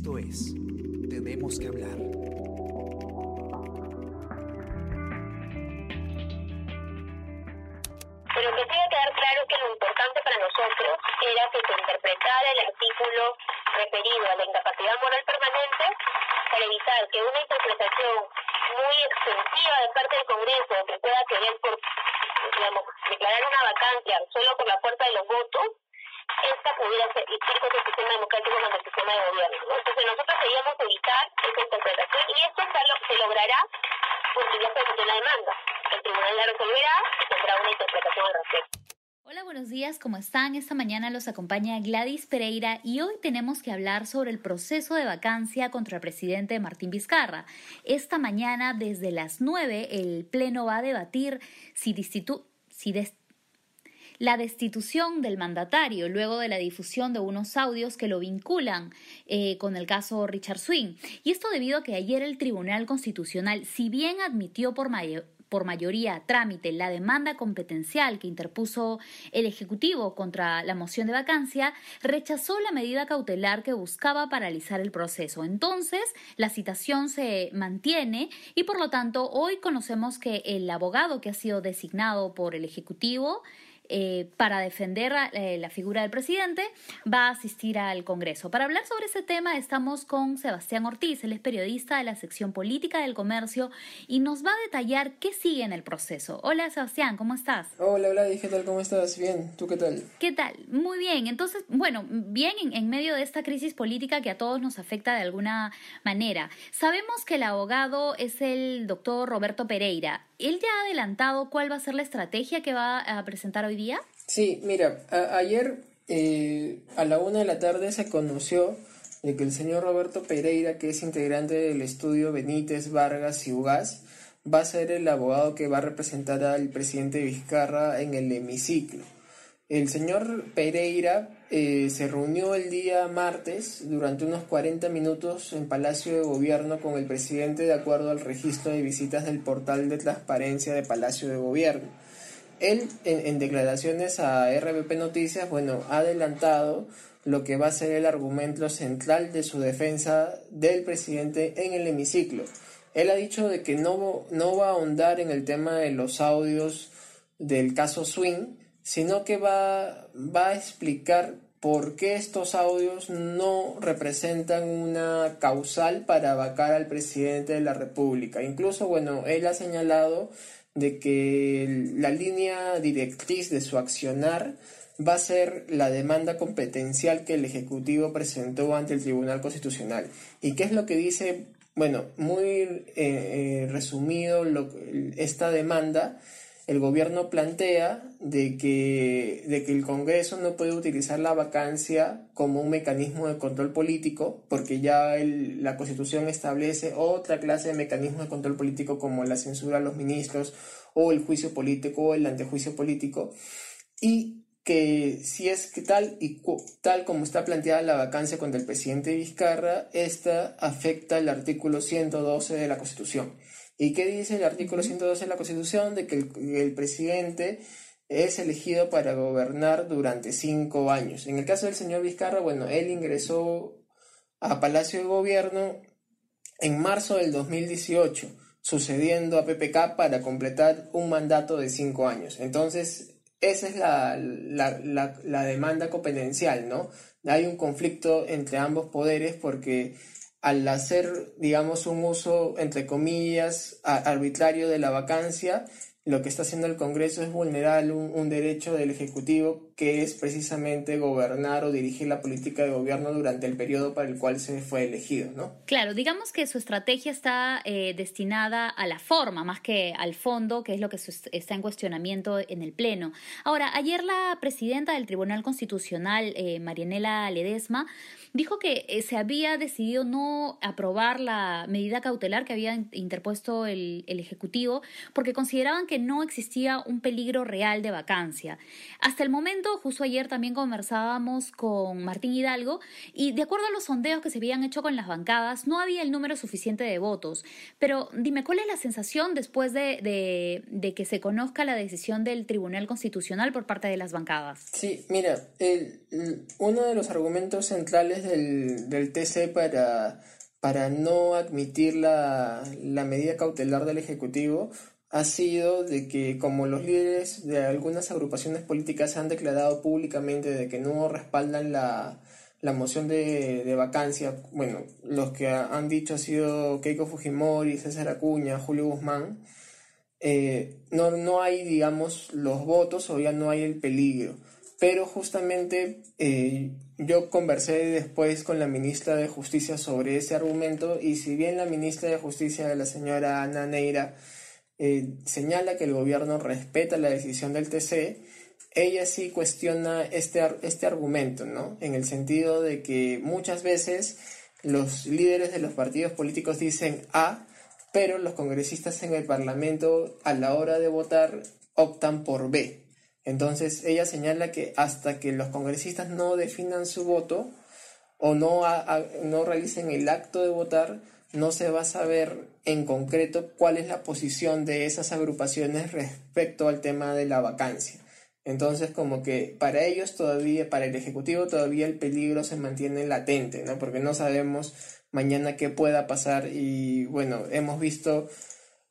Esto es Tenemos que hablar. Pero que tiene que quedar claro que lo importante para nosotros era que se interpretara el artículo referido a la incapacidad moral permanente para evitar que una interpretación porque la demanda. El tribunal la resolverá tendrá una interpretación al respecto. Hola, buenos días, ¿cómo están? Esta mañana los acompaña Gladys Pereira y hoy tenemos que hablar sobre el proceso de vacancia contra el presidente Martín Vizcarra. Esta mañana, desde las 9, el Pleno va a debatir si, si la destitución del mandatario luego de la difusión de unos audios que lo vinculan eh, con el caso Richard Swing. Y esto debido a que ayer el Tribunal Constitucional, si bien admitió por mayor por mayoría trámite la demanda competencial que interpuso el Ejecutivo contra la moción de vacancia, rechazó la medida cautelar que buscaba paralizar el proceso. Entonces, la citación se mantiene y por lo tanto hoy conocemos que el abogado que ha sido designado por el Ejecutivo eh, para defender eh, la figura del presidente, va a asistir al Congreso. Para hablar sobre ese tema estamos con Sebastián Ortiz, él es periodista de la sección política del comercio y nos va a detallar qué sigue en el proceso. Hola Sebastián, ¿cómo estás? Hola, hola, ¿qué tal? ¿Cómo estás? Bien, ¿tú qué tal? ¿Qué tal? Muy bien. Entonces, bueno, bien en, en medio de esta crisis política que a todos nos afecta de alguna manera. Sabemos que el abogado es el doctor Roberto Pereira. ¿Él ya ha adelantado cuál va a ser la estrategia que va a presentar hoy día? Sí, mira, ayer eh, a la una de la tarde se conoció de que el señor Roberto Pereira, que es integrante del estudio Benítez, Vargas y Ugas, va a ser el abogado que va a representar al presidente Vizcarra en el hemiciclo. El señor Pereira eh, se reunió el día martes durante unos 40 minutos en Palacio de Gobierno con el presidente de acuerdo al registro de visitas del portal de transparencia de Palacio de Gobierno. Él, en, declaraciones a RBP Noticias, bueno, ha adelantado lo que va a ser el argumento central de su defensa del presidente en el hemiciclo. Él ha dicho de que no, no va a ahondar en el tema de los audios del caso Swing, sino que va, va a explicar por qué estos audios no representan una causal para vacar al presidente de la República. Incluso, bueno, él ha señalado de que la línea directriz de su accionar va a ser la demanda competencial que el Ejecutivo presentó ante el Tribunal Constitucional. ¿Y qué es lo que dice? Bueno, muy eh, eh, resumido esta demanda el gobierno plantea de que, de que el Congreso no puede utilizar la vacancia como un mecanismo de control político, porque ya la Constitución establece otra clase de mecanismo de control político como la censura a los ministros o el juicio político o el antejuicio político, y que si es que tal y tal como está planteada la vacancia contra el presidente Vizcarra, esta afecta el artículo 112 de la Constitución. ¿Y qué dice el artículo 112 de la Constitución? De que el, presidente es elegido para gobernar durante cinco años. En el caso del señor Vizcarra, bueno, él ingresó a Palacio de Gobierno en marzo del 2018, sucediendo a PPK para completar un mandato de cinco años. Entonces, esa es la, la demanda competencial, ¿no? Hay un conflicto entre ambos poderes porque al hacer, digamos, un uso, entre comillas, arbitrario de la vacancia, lo que está haciendo el Congreso es vulnerar un, derecho del Ejecutivo que es precisamente gobernar o dirigir la política de gobierno durante el periodo para el cual se fue elegido, ¿no? Claro, digamos que su estrategia está eh, destinada a la forma más que al fondo, que es lo que está en cuestionamiento en el Pleno. Ahora, ayer la presidenta del Tribunal Constitucional, eh, Marianela Ledesma, dijo que eh, se había decidido no aprobar la medida cautelar que había interpuesto el, el Ejecutivo porque consideraban que no existía un peligro real de vacancia. Hasta el momento, justo ayer también conversábamos con Martín Hidalgo y de acuerdo a los sondeos que se habían hecho con las bancadas, no había el número suficiente de votos. Pero dime, ¿cuál es la sensación después de, de, que se conozca la decisión del Tribunal Constitucional por parte de las bancadas? Sí, mira, uno de los argumentos centrales del, del TC para para no admitir la, la medida cautelar del Ejecutivo ha sido de que como los líderes de algunas agrupaciones políticas han declarado públicamente de que no respaldan la, la moción de, de, vacancia, bueno, los que han dicho ha sido Keiko Fujimori, César Acuña, Julio Guzmán, eh, no, no hay, digamos, los votos o ya no hay el peligro. Pero justamente eh, yo conversé después con la ministra de Justicia sobre ese argumento y si bien la ministra de Justicia, la señora Ana Neira, eh, señala que el gobierno respeta la decisión del TC, ella sí cuestiona este, este argumento, ¿no? En el sentido de que muchas veces los líderes de los partidos políticos dicen A, pero los congresistas en el Parlamento a la hora de votar optan por B. Entonces ella señala que hasta que los congresistas no definan su voto o no, no realicen el acto de votar, no se va a saber en concreto cuál es la posición de esas agrupaciones respecto al tema de la vacancia. Entonces, como que para ellos todavía, para el Ejecutivo todavía el peligro se mantiene latente, ¿no? Porque no sabemos mañana qué pueda pasar y bueno, hemos visto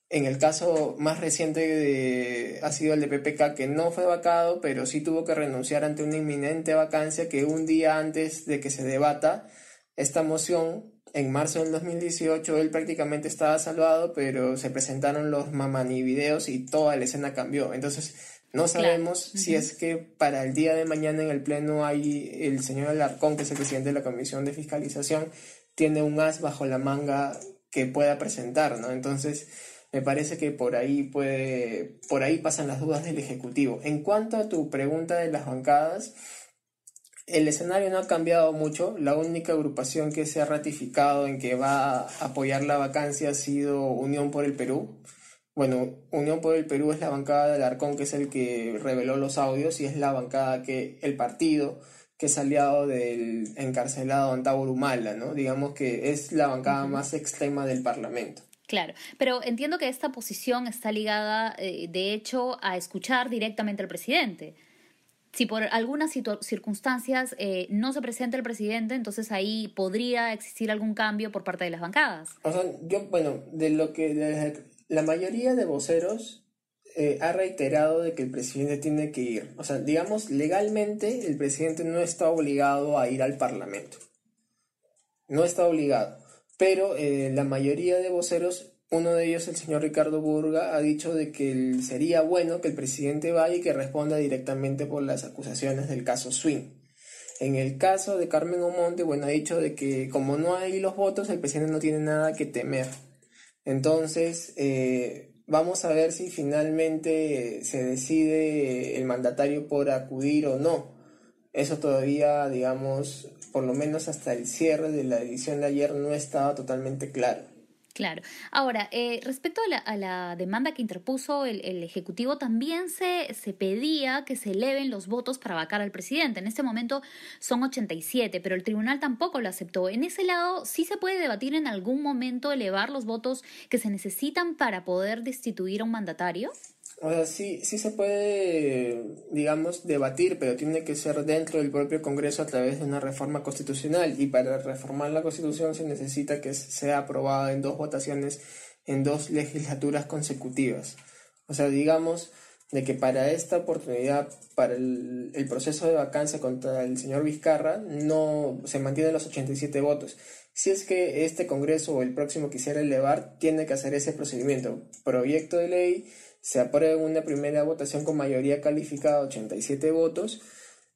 en el caso más reciente de, ha sido el de PPK, que no fue vacado, pero sí tuvo que renunciar ante una inminente vacancia que un día antes de que se debata esta moción, en marzo del 2018, él prácticamente estaba salvado, pero se presentaron los mamani videos y toda la escena cambió. Entonces, no sabemos si es que para el día de mañana en el Pleno hay el señor Alarcón, que es el presidente de la Comisión de Fiscalización, tiene un as bajo la manga que pueda presentar, ¿no? Entonces, me parece que por ahí puede, por ahí pasan las dudas del Ejecutivo. En cuanto a tu pregunta de las bancadas, el escenario no ha cambiado mucho. La única agrupación que se ha ratificado en que va a apoyar la vacancia ha sido Unión por el Perú. Bueno, Unión por el Perú es la bancada del Arcón, que es el que reveló los audios, y es la bancada que el partido que es aliado del encarcelado Antauro Humala, ¿no? Digamos que es la bancada más extrema del Parlamento. Claro, pero entiendo que esta posición está ligada, eh, de hecho, a escuchar directamente al presidente. Si por algunas circunstancias eh, no se presenta el presidente, entonces ahí podría existir algún cambio por parte de las bancadas. O sea, yo, bueno, de lo que la mayoría de voceros eh, ha reiterado de que el presidente tiene que ir. O sea, digamos, legalmente el presidente no está obligado a ir al Parlamento. No está obligado. Pero eh, la mayoría de voceros, uno de ellos, el señor Ricardo Burga, ha dicho de que sería bueno que el presidente vaya y que responda directamente por las acusaciones del caso Swing. En el caso de Carmen Omonte, bueno, ha dicho de que como no hay los votos, el presidente no tiene nada que temer. Entonces, eh, vamos a ver si finalmente se decide el mandatario por acudir o no. Eso todavía, digamos, por lo menos hasta el cierre de la edición de ayer, no estaba totalmente claro. Claro. Ahora, eh, respecto a la, demanda que interpuso el, Ejecutivo, también se, se, pedía que se eleven los votos para vacar al presidente. En este momento son 87, pero el tribunal tampoco lo aceptó. En ese lado, ¿sí se puede debatir en algún momento elevar los votos que se necesitan para poder destituir a un mandatario? O sea, sí, sí se puede, digamos, debatir, pero tiene que ser dentro del propio Congreso a través de una reforma constitucional. Y para reformar la Constitución se necesita que sea aprobada en dos votaciones en dos legislaturas consecutivas. O sea, digamos de que para esta oportunidad, para el, el proceso de vacancia contra el señor Vizcarra, no se mantienen los 87 votos. Si es que este Congreso o el próximo quisiera elevar, tiene que hacer ese procedimiento. Proyecto de ley se aprueba en una primera votación con mayoría calificada, 87 votos.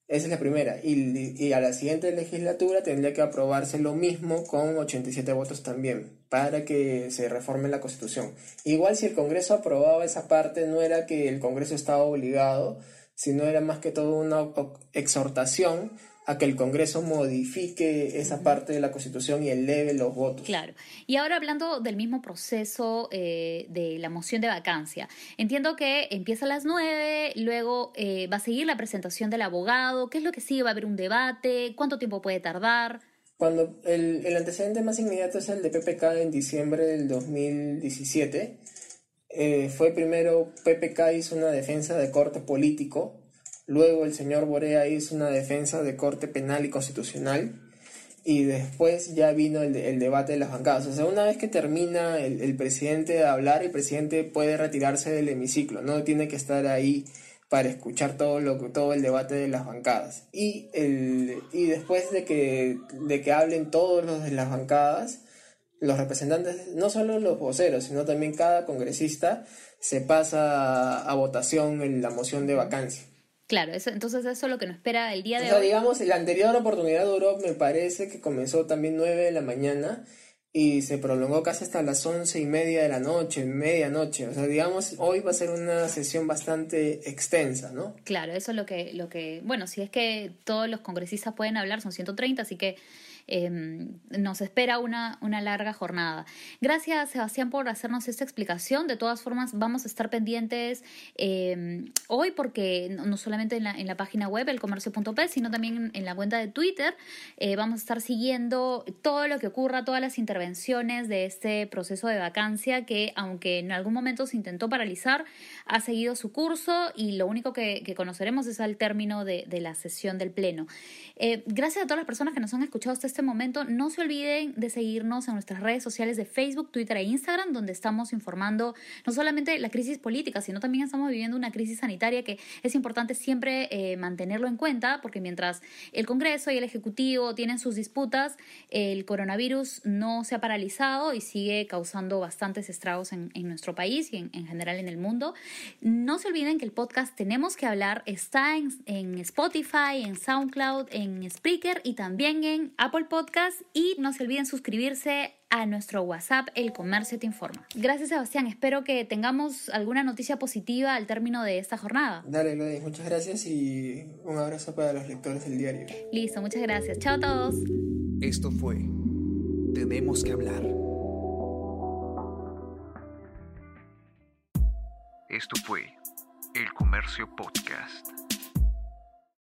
Esa es la primera. Y, y, a la siguiente legislatura tendría que aprobarse lo mismo con 87 votos también, para que se reforme la Constitución. Igual si el Congreso aprobaba esa parte, no era que el Congreso estaba obligado, sino era más que todo una exhortación a que el Congreso modifique esa parte de la Constitución y eleve los votos. Claro. Y ahora hablando del mismo proceso eh, de la moción de vacancia, entiendo que empieza a las nueve, luego eh, va a seguir la presentación del abogado, ¿qué es lo que sigue? ¿Va a haber un debate? ¿Cuánto tiempo puede tardar? Cuando el, el antecedente más inmediato es el de PPK en diciembre del 2017. Eh, fue primero PPK hizo una defensa de corte político Luego el señor Borea hizo una defensa de corte penal y constitucional. Y después ya vino el, el debate de las bancadas. O sea, una vez que termina el, el, presidente de hablar, el presidente puede retirarse del hemiciclo. No tiene que estar ahí para escuchar todo, lo, todo el debate de las bancadas. Y, el, y después de que, de que hablen todos los de las bancadas, los representantes, no solo los voceros, sino también cada congresista, se pasa a, a votación en la moción de vacancia. Claro, eso, entonces eso es lo que nos espera el día de o sea, hoy. digamos, la anterior oportunidad duró, me parece que comenzó también 9 de la mañana y se prolongó casi hasta las once y media de la noche, medianoche. O sea, digamos, hoy va a ser una sesión bastante extensa, ¿no? Claro, eso es lo que, lo que, bueno, si es que todos los congresistas pueden hablar, son 130, así que eh, nos espera una, una larga jornada. Gracias, Sebastián, por hacernos esta explicación. De todas formas, vamos a estar pendientes eh, hoy porque no solamente en la, en la página web, elcomercio.p, sino también en la cuenta de Twitter, eh, vamos a estar siguiendo todo lo que ocurra, todas las intervenciones de este proceso de vacancia que, aunque en algún momento se intentó paralizar, ha seguido su curso y lo único que, conoceremos es al término de, de, la sesión del Pleno. Eh, gracias a todas las personas que nos han escuchado hasta este momento. No se olviden de seguirnos en nuestras redes sociales de Facebook, Twitter e Instagram, donde estamos informando no solamente la crisis política, sino también estamos viviendo una crisis sanitaria que es importante siempre eh, mantenerlo en cuenta, porque mientras el Congreso y el Ejecutivo tienen sus disputas, el coronavirus no se ha paralizado y sigue causando bastantes estragos en, en nuestro país y en, en, general en el mundo. No se olviden que el podcast Tenemos que hablar está en, en Spotify, en SoundCloud, en Spreaker y también en Apple Podcast y no se olviden suscribirse a nuestro WhatsApp El Comercio Te Informa. Gracias Sebastián, espero que tengamos alguna noticia positiva al término de esta jornada. Dale, Gladys, muchas gracias y un abrazo para los lectores del diario. Listo, muchas gracias. Chao a todos. Esto fue Tenemos que hablar. Esto fue El Comercio Podcast.